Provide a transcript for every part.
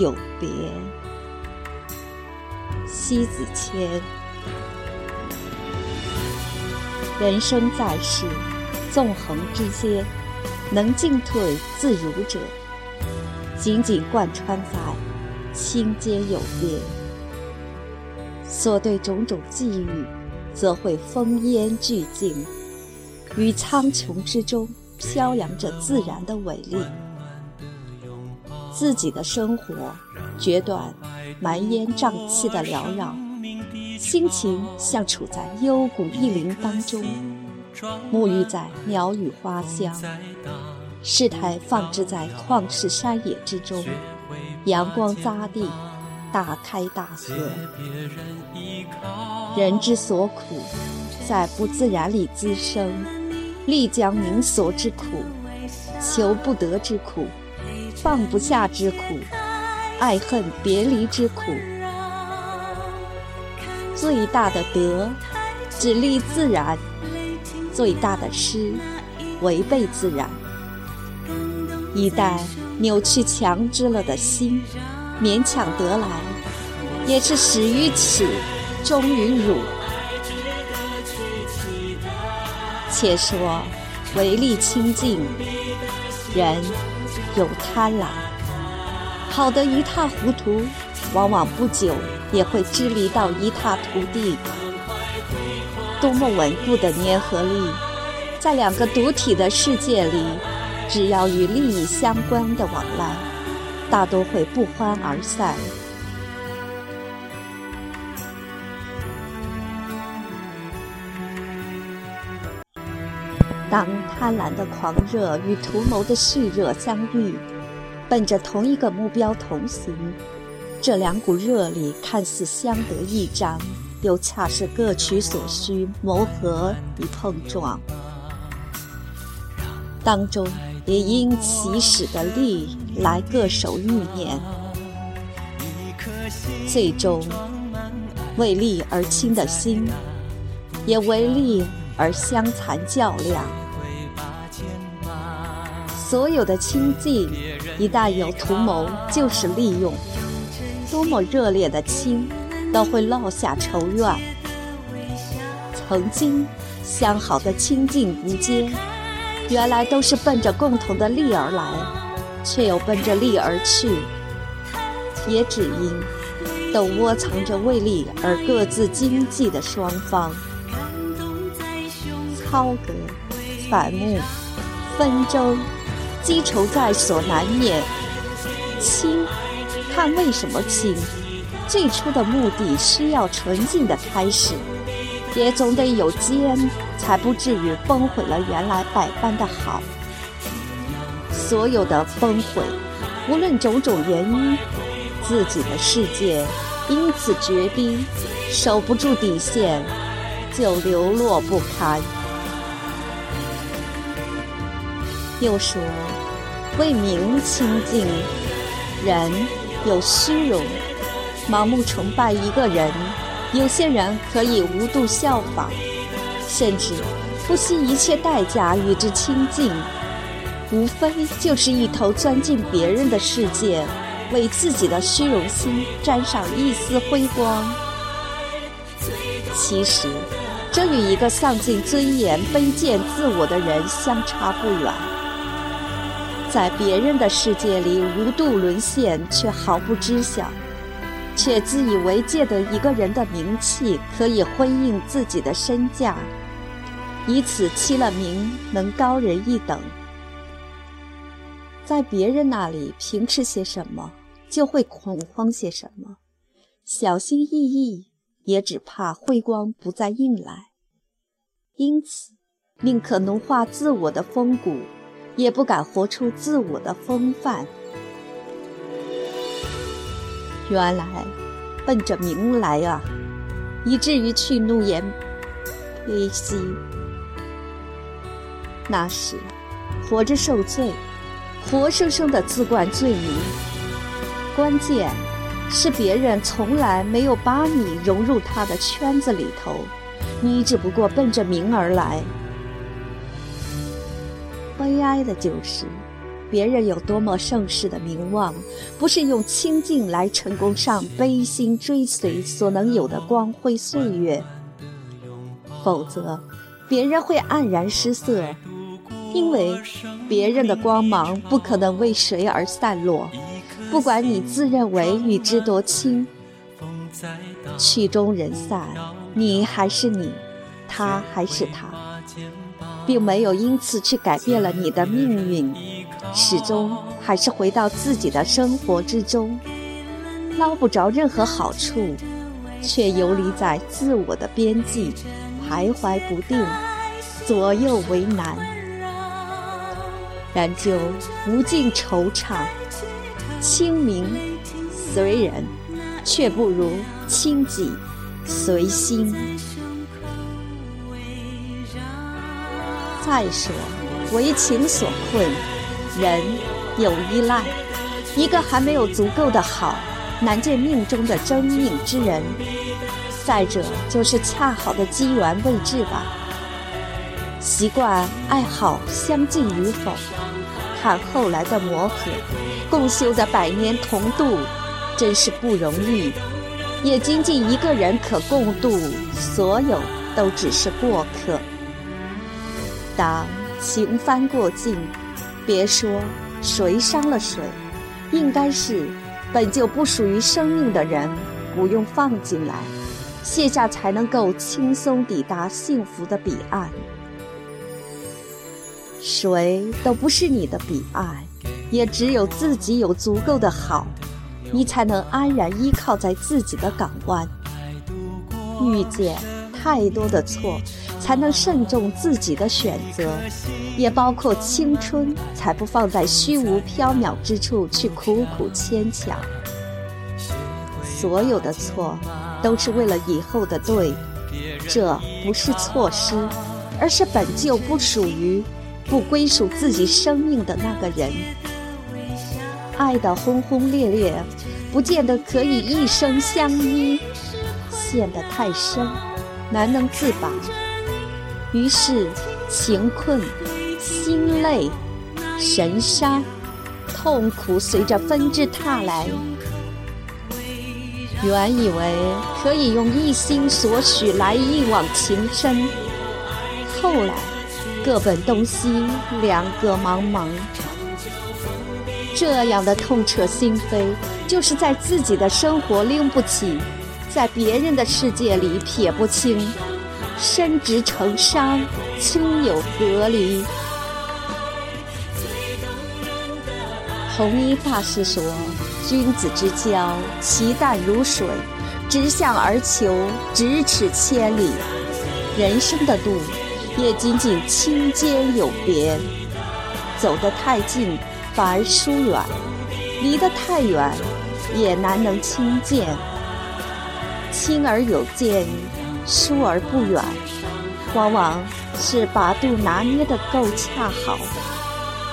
有别。西子谦，人生在世，纵横之间，能进退自如者，紧紧贯穿在心间有别。所对种种际遇，则会风烟俱尽，于苍穹之中飘扬着自然的伟力。自己的生活决断蛮烟瘴气的缭绕，心情像处在幽谷一林当中，沐浴在鸟语花香，世态放置在旷世山野之中，阳光扎地，大开大合。人之所苦，在不自然里滋生，历将民所之苦，求不得之苦。放不下之苦，爱恨别离之苦，最大的德，只立自然；最大的失，违背自然。一旦扭曲强支了的心，勉强得来，也是始于耻，终于辱。且说唯利清净，人。有贪婪，好的一塌糊涂，往往不久也会支离到一塌涂地。多么稳固的粘合力，在两个独体的世界里，只要与利益相关的往来，大都会不欢而散。当贪婪的狂热与图谋的蓄热相遇，奔着同一个目标同行，这两股热力看似相得益彰，又恰是各取所需，谋合与碰撞，当中也因起始的利来各守欲念，最终为利而亲的心，也为利而相残较量。所有的亲近，一旦有图谋，就是利用。多么热烈的亲，都会落下仇怨。曾经相好的亲近无间，原来都是奔着共同的利而来，却又奔着利而去。也只因都窝藏着为利而各自经济的双方，操戈、反目、纷争。积仇在所难免，亲，看为什么亲？最初的目的需要纯净的开始，也总得有奸，才不至于崩毁了原来百般的好。所有的崩毁，无论种种原因，自己的世界因此决堤，守不住底线，就流落不堪。又说，为名清净，人有虚荣，盲目崇拜一个人。有些人可以无度效仿，甚至不惜一切代价与之亲近，无非就是一头钻进别人的世界，为自己的虚荣心沾上一丝辉光。其实，这与一个丧尽尊严、卑贱自我的人相差不远。在别人的世界里无度沦陷，却毫不知晓，却自以为借得一个人的名气可以辉映自己的身价，以此欺了名，能高人一等。在别人那里凭持些什么，就会恐慌些什么，小心翼翼，也只怕辉光不再映来。因此，宁可奴化自我的风骨。也不敢活出自我的风范。原来奔着名来啊，以至于去怒言悲息。那时活着受罪，活生生的自冠罪名。关键是别人从来没有把你融入他的圈子里头，你只不过奔着名而来。悲哀的就是，别人有多么盛世的名望，不是用清净来成功上悲心追随所能有的光辉岁月，否则别人会黯然失色，因为别人的光芒不可能为谁而散落。不管你自认为与之多亲，曲终人散，你还是你，他还是他。并没有因此去改变了你的命运，始终还是回到自己的生活之中，捞不着任何好处，却游离在自我的边际，徘徊不定，左右为难，然就无尽惆怅。清明随人，却不如清己随心。再说，为情所困，人有依赖。一个还没有足够的好，难见命中的真命之人。再者，就是恰好的机缘未至吧。习惯爱好相近与否，看后来的磨合。共修的百年同度，真是不容易。也仅仅一个人可共度，所有都只是过客。当情翻过境，别说谁伤了谁，应该是本就不属于生命的人，不用放进来，卸下才能够轻松抵达幸福的彼岸。谁都不是你的彼岸，也只有自己有足够的好，你才能安然依靠在自己的港湾。遇见太多的错。才能慎重自己的选择，也包括青春，才不放在虚无缥缈之处去苦苦牵强。所有的错，都是为了以后的对，这不是错失，而是本就不属于、不归属自己生命的那个人。爱的轰轰烈烈，不见得可以一生相依，陷得太深，难能自拔。于是，情困、心累、神伤、痛苦随着纷至沓来。原以为可以用一心所许来一往情深，后来各奔东西，两个茫茫。这样的痛彻心扉，就是在自己的生活拎不起，在别人的世界里撇不清。深植成伤，亲友隔离。弘一大师说：“君子之交，其淡如水；直向而求，咫尺千里。人生的路，也仅仅轻间有别。走得太近，反而疏远；离得太远，也难能亲见。亲而有见。”疏而不远，往往是把度拿捏的够恰好。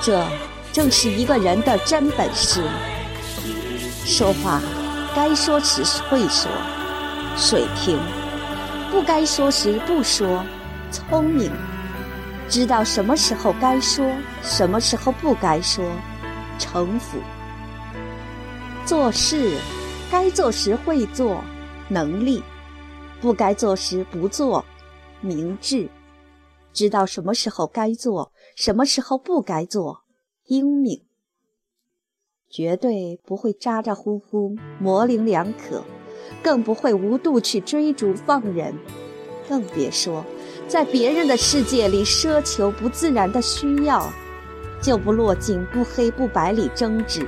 这正是一个人的真本事。说话该说时会说，水平；不该说时不说，聪明。知道什么时候该说，什么时候不该说，城府。做事该做时会做，能力。不该做时不做，明智；知道什么时候该做，什么时候不该做，英明。绝对不会咋咋呼呼、模棱两可，更不会无度去追逐放任，更别说在别人的世界里奢求不自然的需要，就不落进不黑不白里争执。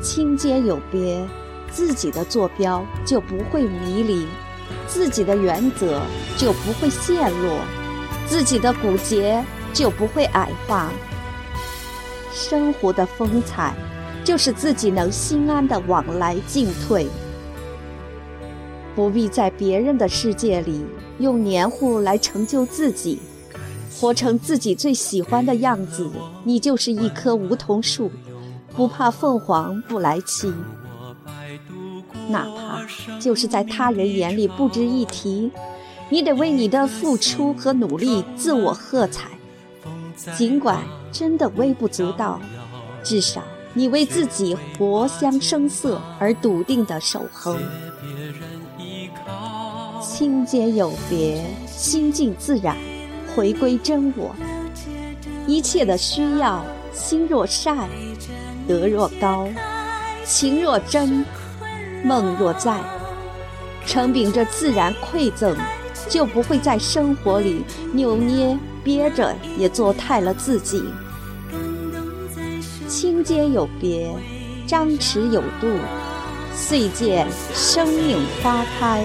清间有别。自己的坐标就不会迷离，自己的原则就不会陷落，自己的骨节就不会矮化。生活的风采，就是自己能心安的往来进退，不必在别人的世界里用黏糊来成就自己，活成自己最喜欢的样子。你就是一棵梧桐树，不怕凤凰不来栖。哪怕就是在他人眼里不值一提，你得为你的付出和努力自我喝彩。尽管真的微不足道，至少你为自己活香生色而笃定的守恒。清洁有别，心静自然，回归真我。一切的需要，心若善，德若高，情若真，梦若在，承秉着自然馈赠，就不会在生活里扭捏憋着，也做太了自己。清阶有别，张弛有度，遂见生命花开。